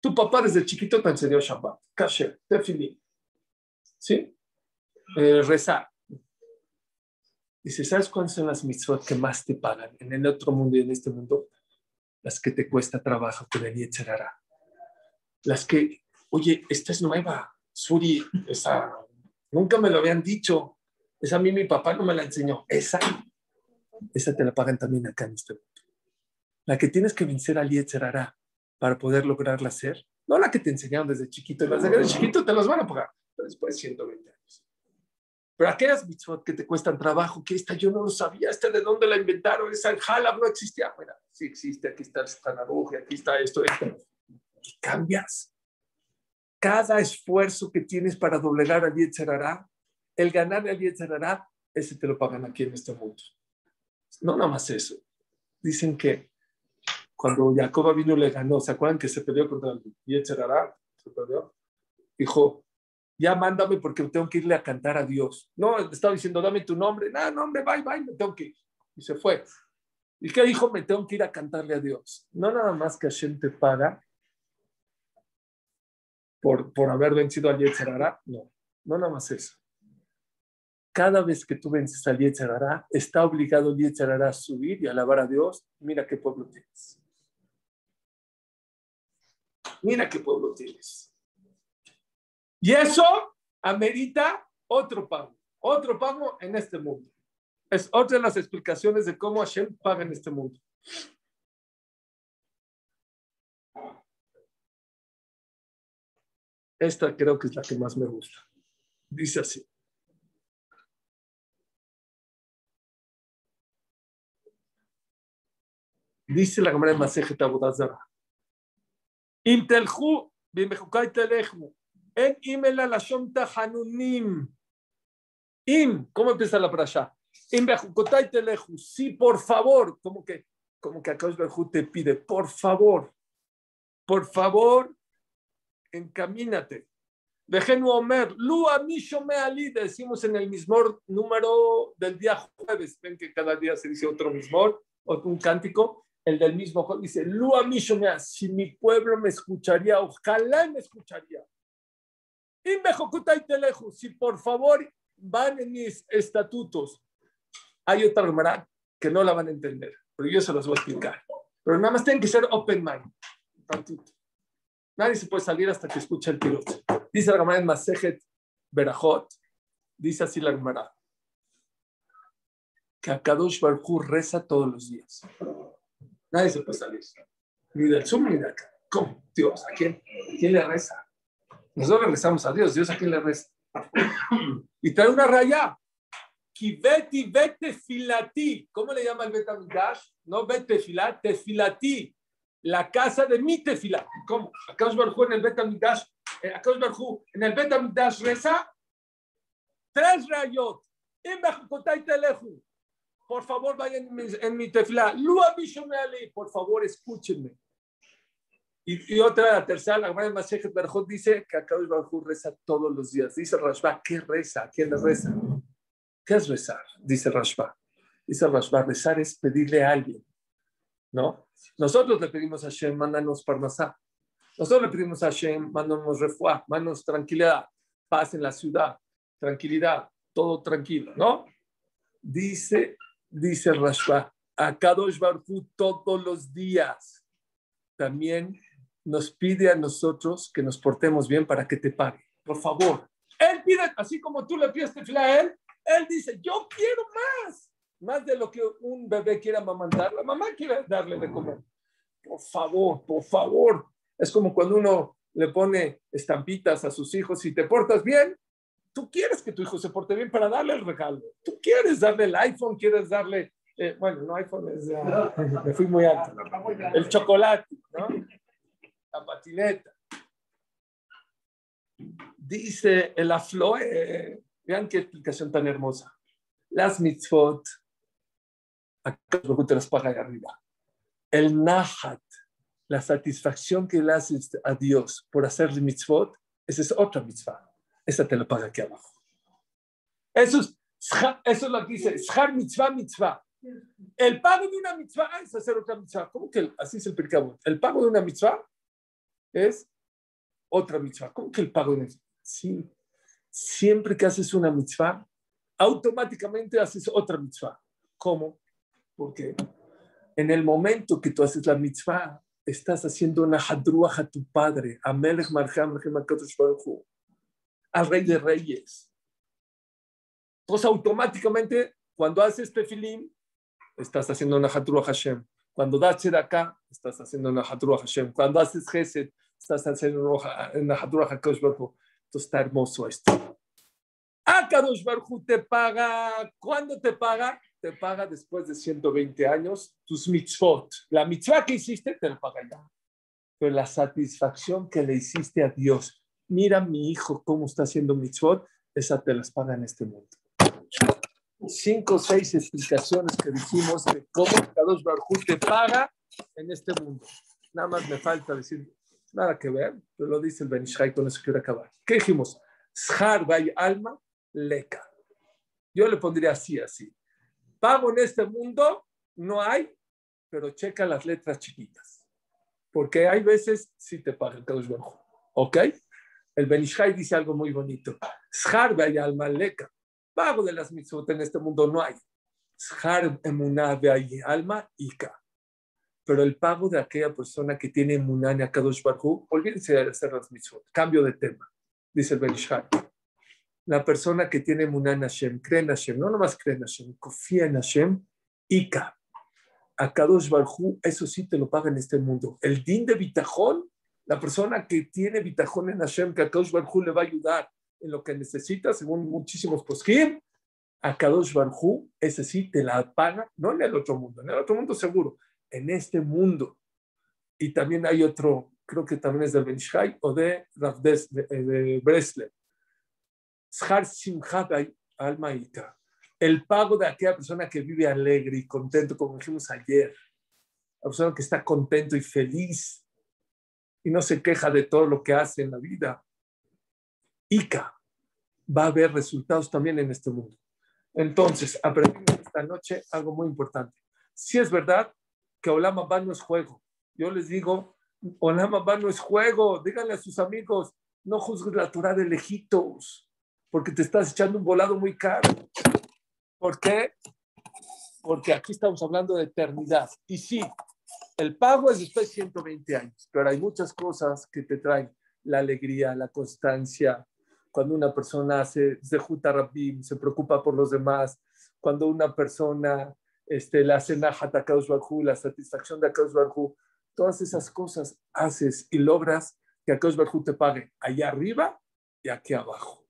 Tu papá desde chiquito te enseñó Shabbat, Kasher, Tefilin. ¿Sí? Eh, rezar. Dice, ¿sabes cuáles son las mitzvot que más te pagan en el otro mundo y en este mundo? Las que te cuesta trabajo con el Yetzerara. Las que, oye, esta es nueva. Suri, esa, nunca me lo habían dicho. Esa a mí mi papá no me la enseñó. Esa, esa te la pagan también acá en este mundo. La que tienes que vencer al Yetzerara para poder lograrla hacer, no la que te enseñaron desde chiquito. Las de chiquito te las van a pagar, pero después de 120 años. Pero aquellas mitzvot que te cuestan trabajo, que esta yo no lo sabía, esta de dónde la inventaron, esa en Halab no existía. Bueno, sí existe, aquí está el Stanaruj, aquí está esto, esto. Y cambias. Cada esfuerzo que tienes para doblegar al Yetzerara el ganar el Yetzerará, ese te lo pagan aquí en este mundo. No nada más eso. Dicen que cuando Jacob vino le ganó, ¿se acuerdan que se peleó contra el Yetzerará? Se peleó. Dijo, ya mándame porque tengo que irle a cantar a Dios. No, estaba diciendo, dame tu nombre. No, nombre, bye, bye, me tengo que ir. Y se fue. ¿Y qué dijo? Me tengo que ir a cantarle a Dios. No nada más que Hashem te paga por, por haber vencido al Yetzerará. No, no nada más eso cada vez que tú vences al Yetzerará, está obligado el Yetzerará a subir y alabar a Dios. Mira qué pueblo tienes. Mira qué pueblo tienes. Y eso amerita otro pago, otro pago en este mundo. Es otra de las explicaciones de cómo Hashem paga en este mundo. Esta creo que es la que más me gusta. Dice así. Dice la Cámara de Masejet Abudazara. Im telchu bimechukay telechmu. En imela la shomta hanunim. Im, ¿cómo empieza la allá? Im bechukotay telechu. Sí, por favor. Como que, como que Akash Berhu te pide, por favor, por favor, encamínate. Dejenu Omer, Lu me ali, decimos en el mismo número del día jueves. Ven que cada día se dice otro mismo, un cántico el del mismo dice, Lua si mi pueblo me escucharía, ojalá me escucharía. Si por favor van en mis estatutos, hay otra hermana que no la van a entender, pero yo se los voy a explicar. Pero nada más tienen que ser open mind. Nadie se puede salir hasta que escuche el piloto. Dice la Gemara en Masejet Berajot, dice así la Gemara, que Akadosh Baruj reza todos los días. Nadie se puede salir. Ni del Zoom ni de acá. ¿Cómo? Dios, ¿a quién? ¿A quién le reza? Nosotros rezamos a Dios. ¿Dios a quién le reza? y trae una raya. Kiveti vete filati. ¿Cómo le llama el Betamidash? No vete filat, tefilati. La casa de mi tefila. ¿Cómo? Akadosh Baruj en el Betamidash. Eh, Akadosh Baruj en el Betamidash reza tres rayot. Por favor, vayan en mi, en mi tefila. Por favor, escúchenme. Y, y, otra, la tercera, la Gemara de Masejet Berjot dice que Akadosh Baruj reza todos los días. Dice Rashba, ¿qué reza? ¿Quién le reza? ¿Qué es rezar? Dice Rashba. Dice Rashba, rezar es pedirle a alguien, ¿no? Nosotros le pedimos a Hashem, mándanos parnasá. Nosotros le pedimos a Hashem, mándanos refuá, mándanos tranquilidad, paz en la ciudad, tranquilidad, todo tranquilo, ¿no? Dice, dice Rashba, a Kadosh Baruj todos los días también nos pide a nosotros que nos portemos bien para que te pague. Por favor. Él pide, así como tú le pides a él, él dice, yo quiero más. Más de lo que un bebé quiera amamantar, la mamá quiere darle de comer. Por favor, por favor. Es como cuando uno le pone estampitas a sus hijos, si te portas bien, tú quieres que tu hijo se porte bien para darle el regalo. Tú quieres darle el iPhone, quieres darle, eh, bueno, no iPhone es, me fui muy alto, el chocolate, ¿no? la patineta. Dice el afloe, eh, vean qué explicación tan hermosa. Las mitzvot, acá te las paga arriba. El nahat, la satisfacción que le haces a Dios por hacer mitzvot, esa es otra mitzvah. Esa te la paga aquí abajo. Eso es, eso es lo que dice, shar mitzvah, mitzvah. El pago de una mitzvah es hacer otra mitzvah. ¿Cómo que así es el percabo? El pago de una mitzvah es otra mitzvah. ¿Cómo que el pago de una mitzvah? Sí. Siempre que haces una mitzvah, automáticamente haces otra mitzvah. ¿Cómo? Porque en el momento que tú haces la mitzvah, estás haciendo una hadruach a tu padre, a Melech Marham, al rey de reyes. Entonces, automáticamente, cuando haces tefilim, estás haciendo una hadruach Hashem. Cuando das acá, estás haciendo una Hadruach Hashem. Cuando haces Gesed, estás haciendo una Hadruach Hakadosh Baruch Entonces está hermoso esto. Akadosh Baruch te paga. ¿Cuándo te paga? Te paga después de 120 años tus mitzvot. La mitzvah que hiciste te la paga ya. Pero la satisfacción que le hiciste a Dios, mira mi hijo cómo está haciendo mitzvot, esa te las paga en este mundo cinco o seis explicaciones que dijimos de cómo Kadosh Baruj te paga en este mundo. Nada más me falta decir, nada que ver, pero lo dice el Benishai, con eso quiero acabar. ¿Qué dijimos? Shar alma leca. Yo le pondría así, así. Pago en este mundo no hay, pero checa las letras chiquitas. Porque hay veces sí te paga el Kadosh Baruj. ¿Ok? El Benishai dice algo muy bonito. Shar alma leca pago de las mitzvot en este mundo no hay. emuná de alma ika. Pero el pago de aquella persona que tiene emuná en Akadosh Barhu, olvídense de hacer las mitzvot. Cambio de tema, dice el Benishai. La persona que tiene emuná en Hashem, cree en Hashem, no nomás cree en Hashem, confía en Hashem, ika. Akadosh Barhu, eso sí te lo paga en este mundo. El din de bitajón, la persona que tiene bitajón en Hashem, que Akadosh Barhu le va a ayudar en lo que necesitas, según muchísimos poskim, a Kadosh Barhu, ese sí te la paga, no en el otro mundo, en el otro mundo seguro, en este mundo. Y también hay otro, creo que también es del Benishai o de Ravdes, de, de Breslev. El pago de aquella persona que vive alegre y contento, como dijimos ayer. La persona que está contento y feliz y no se queja de todo lo que hace en la vida. Ica, va a haber resultados también en este mundo. Entonces, aprendimos esta noche algo muy importante. Si es verdad que Olama Ba no es juego, yo les digo, Olama Ba no es juego, díganle a sus amigos, no juzgues la Torah de lejitos, porque te estás echando un volado muy caro. ¿Por qué? Porque aquí estamos hablando de eternidad. Y sí, el pago es después de 120 años, pero hay muchas cosas que te traen la alegría, la constancia. Cuando una persona hace Zehuta Rabbim, se preocupa por los demás. Cuando una persona este, la hace Nahat a la satisfacción de Barhu, todas esas cosas haces y logras que Akaus Barhu te pague allá arriba y aquí abajo.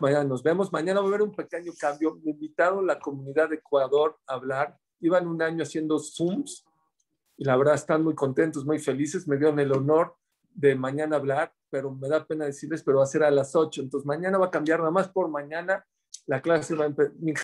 Mañana nos vemos. Mañana va a haber un pequeño cambio. Me invitaron la comunidad de Ecuador a hablar. Iban un año haciendo Zooms y la verdad están muy contentos, muy felices. Me dieron el honor de mañana hablar, pero me da pena decirles, pero va a ser a las 8. Entonces mañana va a cambiar nada más por mañana. La clase va a empezar.